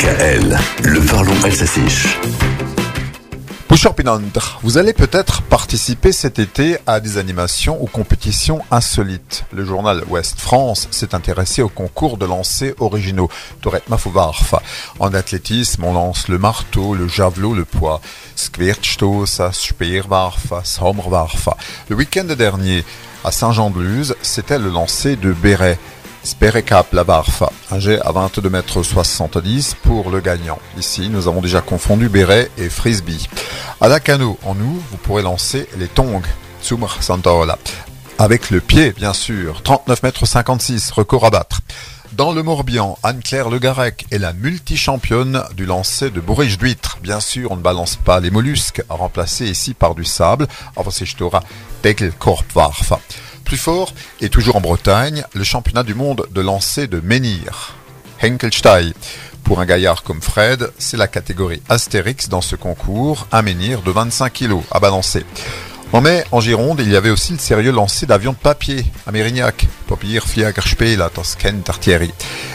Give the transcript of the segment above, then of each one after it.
DKL, le parlons s'affiche. Vous allez peut-être participer cet été à des animations ou compétitions insolites. Le journal Ouest France s'est intéressé au concours de lancers originaux. En athlétisme, on lance le marteau, le javelot, le poids. Le week-end dernier, à Saint-Jean-de-Luz, c'était le lancer de béret. Sperekap la Barfa, un jet à 22 mètres 70 pour le gagnant. Ici, nous avons déjà confondu béret et frisbee. À la canot, en nous, vous pourrez lancer les tongs, Tsumr Santaola. Avec le pied, bien sûr, 39 mètres 56, record à battre. Dans le Morbihan, Anne-Claire Le Garec est la multi-championne du lancer de bourriche d'huître. Bien sûr, on ne balance pas les mollusques, remplacés ici par du sable. Plus fort, et toujours en Bretagne, le championnat du monde de lancer de menhir. Henkelstein. Pour un gaillard comme Fred, c'est la catégorie Astérix dans ce concours, un menhir de 25 kg à balancer. En mai, en Gironde, il y avait aussi le sérieux lancer d'avions de papier à Mérignac, Papier Fliegerspiel Tosken Tartieri.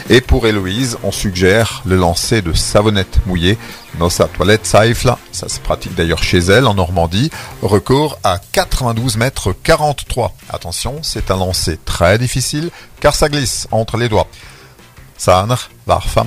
Et pour Héloïse, on suggère le lancer de savonnette mouillée, Nossa Toilette Saifla, ça se pratique d'ailleurs chez elle en Normandie, record à 92 mètres 43. Attention, c'est un lancer très difficile car ça glisse entre les doigts. Sanr, varfa